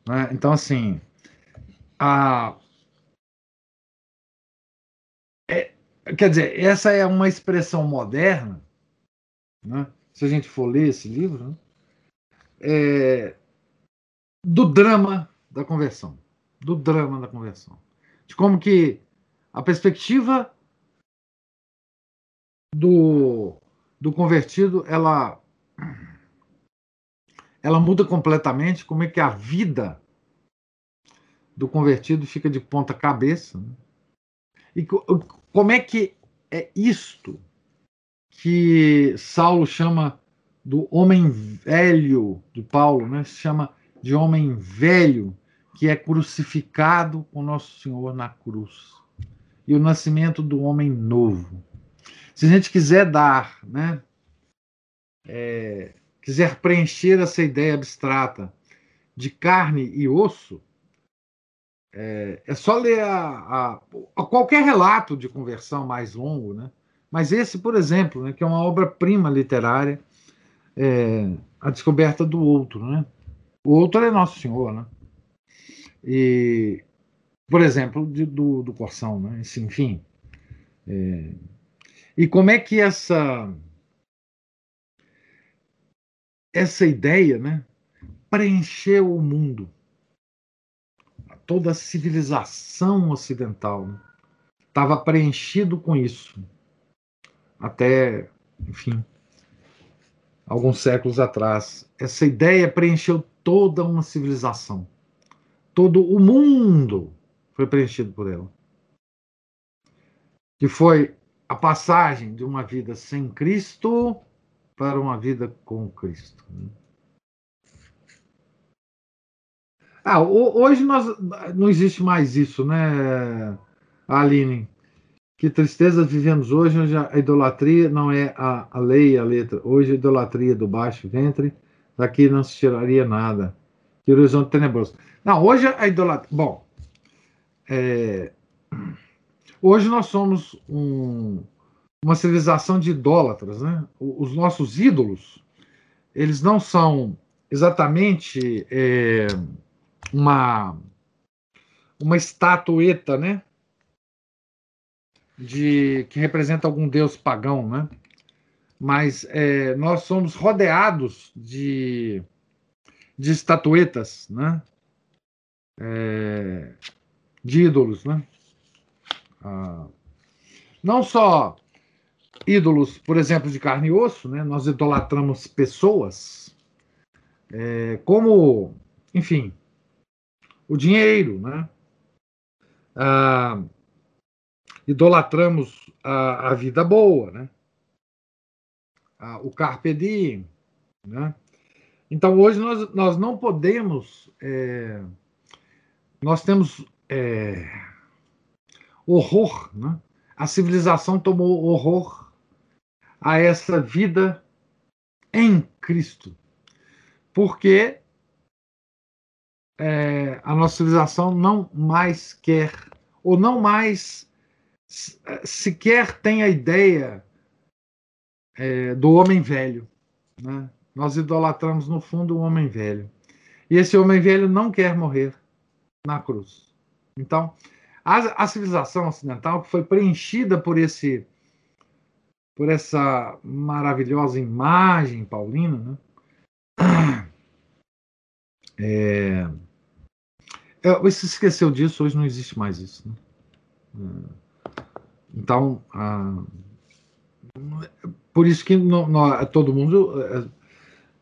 Né? Então, assim, a... É, quer dizer, essa é uma expressão moderna, né? se a gente for ler esse livro, né? é, do drama da conversão. Do drama da conversão. De como que a perspectiva do, do convertido ela ela muda completamente como é que a vida do convertido fica de ponta cabeça. Né? E como é que é isto que Saulo chama do homem velho de Paulo, né? Chama de homem velho que é crucificado com nosso Senhor na cruz. E o nascimento do homem novo. Se a gente quiser dar, né, é, quiser preencher essa ideia abstrata de carne e osso, é, é só ler a, a, a, qualquer relato de conversão mais longo, né? Mas esse, por exemplo, né, que é uma obra-prima literária, é, a descoberta do outro, né? O outro é Nosso Senhor, né? E, por exemplo, de, do, do né? enfim. É, e como é que essa essa ideia né, preencheu o mundo. Toda a civilização ocidental estava né, preenchido com isso. Até, enfim, alguns séculos atrás. Essa ideia preencheu toda uma civilização. Todo o mundo foi preenchido por ela. Que foi a passagem de uma vida sem Cristo para uma vida com Cristo. Ah, hoje nós, não existe mais isso, né, Aline? Que tristeza vivemos hoje, onde a idolatria não é a, a lei, a letra. Hoje a idolatria do baixo ventre, daqui não se tiraria nada. Que horizonte tenebroso. Não, hoje a idolatria. Bom, é, hoje nós somos um, uma civilização de idólatras, né? Os nossos ídolos, eles não são exatamente é, uma uma estatueta, né? de que representa algum deus pagão, né? Mas é, nós somos rodeados de, de estatuetas, né? É, de ídolos, né? Ah, não só ídolos, por exemplo, de carne e osso, né? Nós idolatramos pessoas, é, como, enfim, o dinheiro, né? Ah, idolatramos a, a vida boa, né? A, o carpe diem, né? Então hoje nós, nós não podemos, é, nós temos é, horror, né? A civilização tomou horror a essa vida em Cristo, porque é, a nossa civilização não mais quer ou não mais sequer tem a ideia é, do homem velho. Né? Nós idolatramos, no fundo, o homem velho. E esse homem velho não quer morrer na cruz. Então, a, a civilização ocidental que foi preenchida por esse por essa maravilhosa imagem paulina, né? [CLEARS THROAT] É, é, se esqueceu disso, hoje não existe mais isso. Né? É, então, ah, por isso que no, no, todo mundo, eh,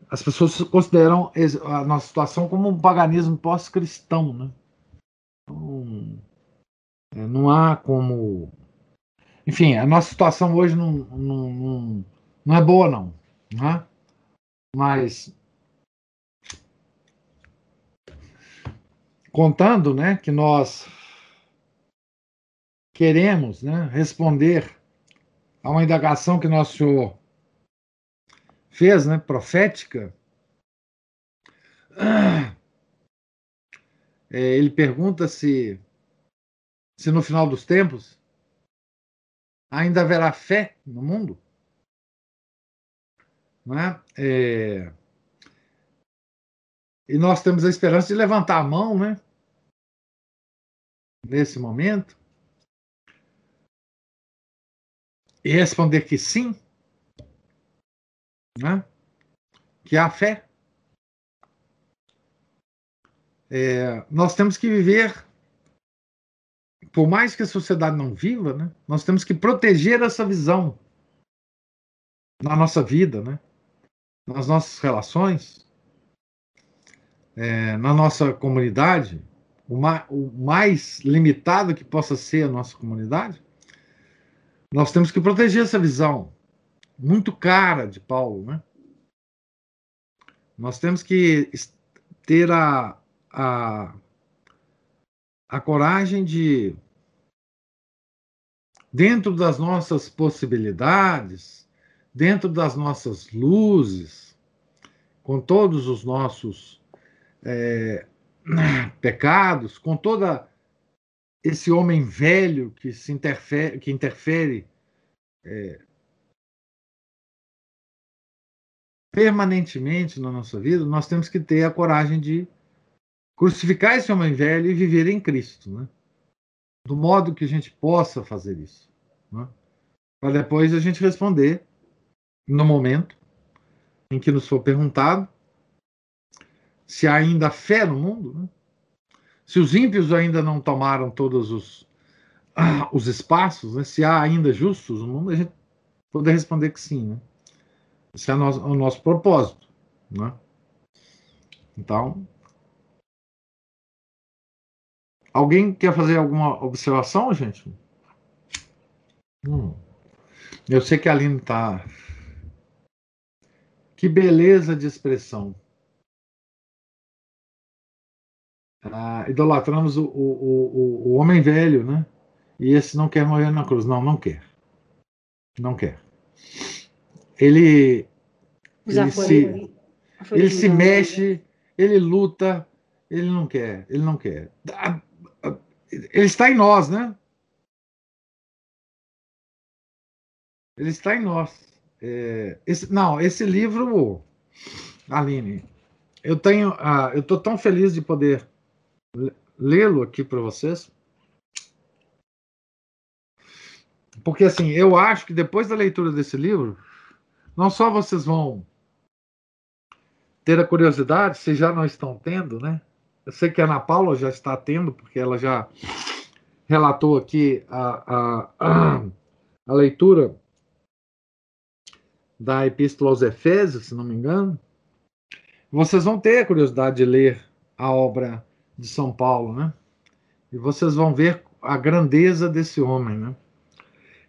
as pessoas consideram a nossa situação como um paganismo pós-cristão, né? Então, não há como. Enfim, a nossa situação hoje não, não, não, não é boa, não. Né? Mas. Contando né, que nós queremos né, responder a uma indagação que nosso Senhor fez, né, profética, é, ele pergunta se, se no final dos tempos ainda haverá fé no mundo. Né? É, e nós temos a esperança de levantar a mão, né? Nesse momento. e responder que sim, né? que há fé. É, nós temos que viver, por mais que a sociedade não viva, né? nós temos que proteger essa visão na nossa vida, né? nas nossas relações, é, na nossa comunidade, o mais, o mais limitado que possa ser a nossa comunidade, nós temos que proteger essa visão muito cara de Paulo, né? Nós temos que ter a, a, a coragem de, dentro das nossas possibilidades, dentro das nossas luzes, com todos os nossos é, [CLEARS THROAT] pecados, com toda esse homem velho que se interfere, que interfere é, permanentemente na nossa vida, nós temos que ter a coragem de crucificar esse homem velho e viver em Cristo, né? Do modo que a gente possa fazer isso. Né? Para depois a gente responder no momento em que nos for perguntado se há ainda fé no mundo, né? se os ímpios ainda não tomaram todos os, ah, os espaços, né? se há ainda justos no mundo, a gente poder responder que sim. Né? Esse é o nosso, o nosso propósito. Né? Então, alguém quer fazer alguma observação, gente? Hum. Eu sei que a Aline está. Que beleza de expressão. Ah, idolatramos o, o, o, o homem velho, né? E esse não quer morrer na cruz. Não, não quer. Não quer. Ele, ele se, ele se mexe, ele luta, ele não quer, ele não quer. Ele está em nós, né? Ele está em nós. É, esse, não, esse livro, Aline, eu tenho, ah, eu estou tão feliz de poder lê-lo aqui para vocês, porque assim, eu acho que depois da leitura desse livro, não só vocês vão ter a curiosidade, se já não estão tendo, né? Eu sei que a Ana Paula já está tendo, porque ela já relatou aqui a, a, a, leitura da Epístola aos Efésios, se não me engano. Vocês vão ter a curiosidade de ler a obra de São Paulo, né? E vocês vão ver a grandeza desse homem, né?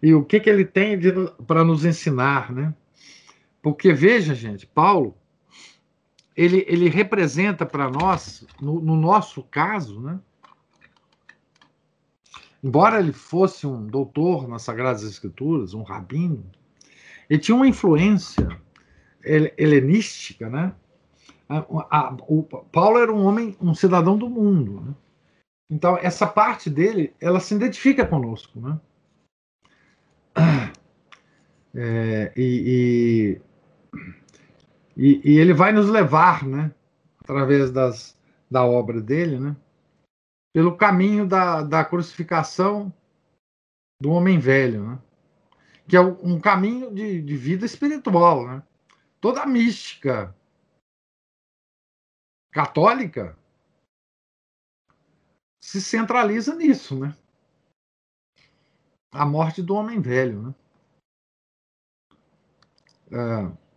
E o que, que ele tem para nos ensinar, né? Porque veja, gente, Paulo, ele, ele representa para nós, no, no, nosso caso, né? Embora ele fosse um doutor nas Sagradas Escrituras, um rabino, ele tinha uma influência helenística, né? A, a, o Paulo era um homem, um cidadão do mundo. Né? Então, essa parte dele, ela se identifica conosco. Né? [CLEARS THROAT] É, e, e, e, ele vai nos levar, né, através das, da obra dele, né, pelo caminho da, da crucificação do homem velho, né, que é um caminho de, de vida espiritual. Né? Toda a mística católica se centraliza nisso, né? A morte do homem velho, né? É,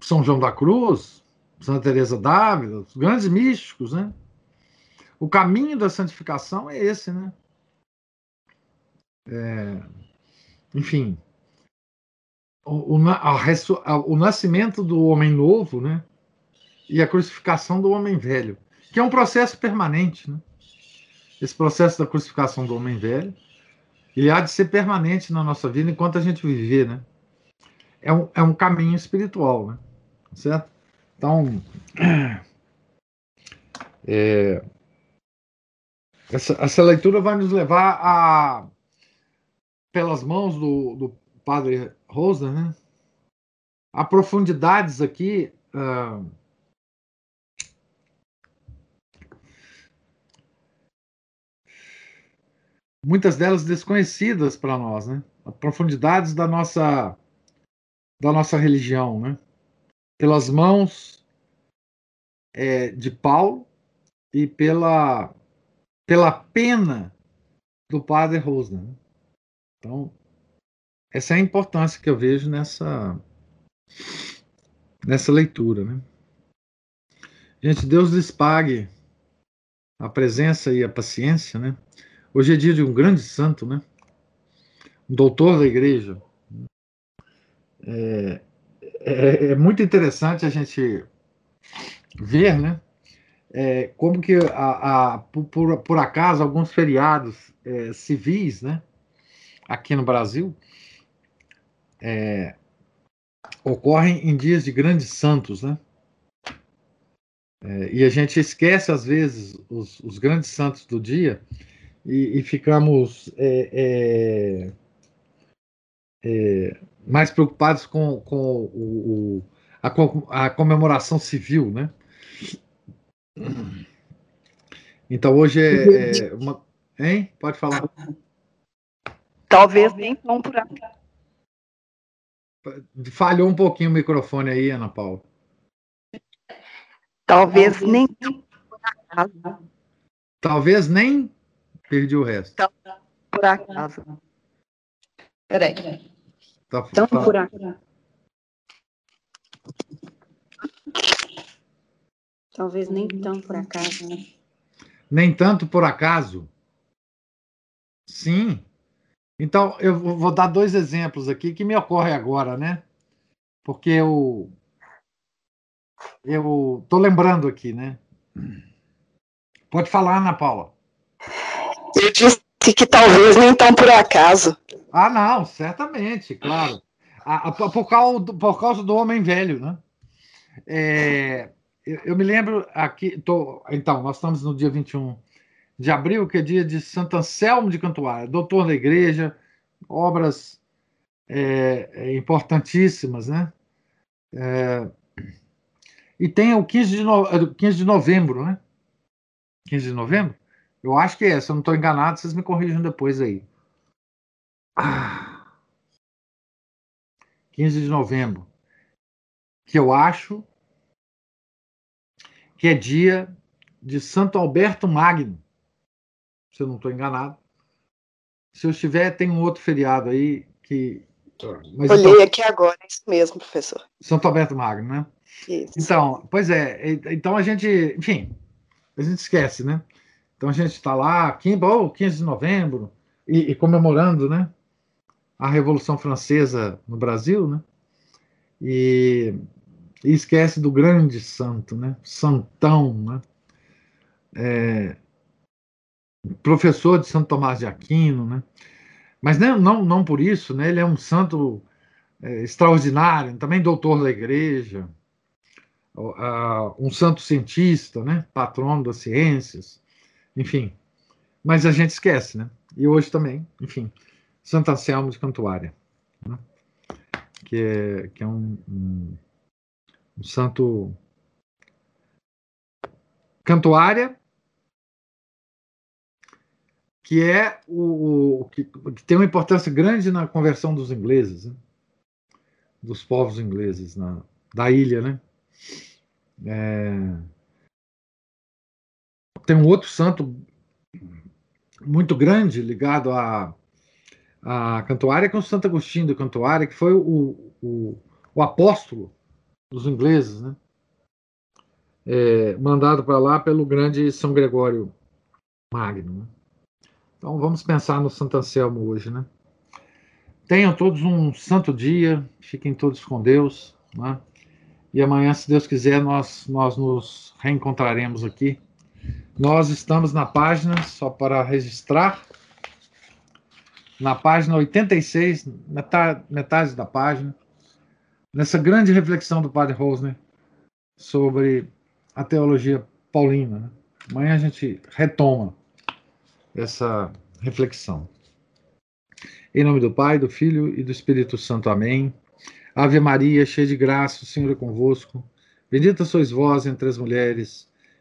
São João da Cruz, Santa Teresa d'Ávila, os grandes místicos, né? O caminho da santificação é esse, né? É, enfim, o, o, a, o nascimento do homem novo, né? e a crucificação do homem velho, que é um processo permanente. Né? Esse processo da crucificação do homem velho, ele há de ser permanente na nossa vida enquanto a gente viver. Né? É, um, é um caminho espiritual, né? Certo? Então, é, essa, essa leitura vai nos levar a, pelas mãos do, do padre Rosa, né? a profundidades aqui. Uh, muitas delas desconhecidas para nós, né? Profundidades da nossa da nossa religião, né? Pelas mãos é, de Paulo e pela pela pena do padre Rosner. Né? Então, essa é a importância que eu vejo nessa nessa leitura, né? Gente, Deus lhes pague a presença e a paciência, né? Hoje é dia de um grande santo, né? Um doutor da igreja. É, é, é muito interessante a gente ver, né? É, como que a, a por, por, acaso alguns feriados é, civis, né? Aqui no Brasil é, ocorrem em dias de grandes santos, né? É, e a gente esquece às vezes os, os grandes santos do dia e, e ficamos é, mais preocupados com, com o, o, a, a, comemoração civil, né? Então hoje é, é uma. Hein? Pode falar. Talvez nem tão por acaso. Falhou um pouquinho o microfone aí, Ana Paula. Talvez nem por acaso. Talvez nem Perdi o resto. Por acaso. Peraí. Tá, tá. por acaso. Talvez nem tão por acaso, né? Nem tanto por acaso? Sim. Então, eu vou dar dois exemplos aqui que me ocorrem agora, né? Porque eu. Eu tô lembrando aqui, né? Pode falar, Ana Paula. Eu disse que talvez nem tão por acaso. Ah, não, certamente, claro. por, causa do, por causa do homem velho, né? É, eu, eu, me lembro aqui, tô, então, nós estamos no dia 21 de abril, que é dia de Santo Anselmo de Cantuária, doutor da igreja, obras é, é importantíssimas, né? É, e tem o 15 de, no, 15 de novembro, né? 15 de novembro? Eu acho que é, se eu não estou enganado, vocês me corrijam depois aí. Ah, 15 de novembro. Que eu acho que é dia de Santo Alberto Magno. Se eu não estou enganado. Se eu estiver, tem um outro feriado aí que. Mas Olhei então, aqui agora, é isso mesmo, professor. Santo Alberto Magno, né? Isso. Então, pois é, então a gente, enfim, a gente esquece, né? Então a gente está lá, 15, oh, 15 de novembro, e, e, comemorando, né? A Revolução Francesa no Brasil, né? E, e esquece do grande santo, né? Santão, né? É, professor de Santo Tomás de Aquino, né? Mas não, não, não por isso, né? Ele é um santo é, extraordinário, também doutor da igreja, um santo cientista, né? Patrono das ciências enfim. Mas a gente esquece, né? E hoje também, enfim, Santa Anselmo de Cantuária, né? que é, que é um, um, um santo. Cantuária, que é o, o que, que, tem uma importância grande na conversão dos ingleses, né? dos povos ingleses na, da ilha, né? É, tem um outro santo muito grande ligado a, a Cantuária, que é o Santo Agostinho de Cantuária, que foi o, o, o apóstolo dos ingleses, né? É, mandado para lá pelo grande São Gregório Magno. Né? Então vamos pensar no Santo Anselmo hoje, né? Tenham todos um santo dia, fiquem todos com Deus, né? E amanhã, se Deus quiser, nós, nós nos reencontraremos aqui nós estamos na página, só para registrar, na página 86, metade, metade da página, nessa grande reflexão do Padre Rosner sobre a teologia paulina. Né? Amanhã a gente retoma essa reflexão. Em nome do Pai, do Filho e do Espírito Santo. Amém. Ave Maria, cheia de graça, o Senhor é convosco. Bendita sois vós entre as mulheres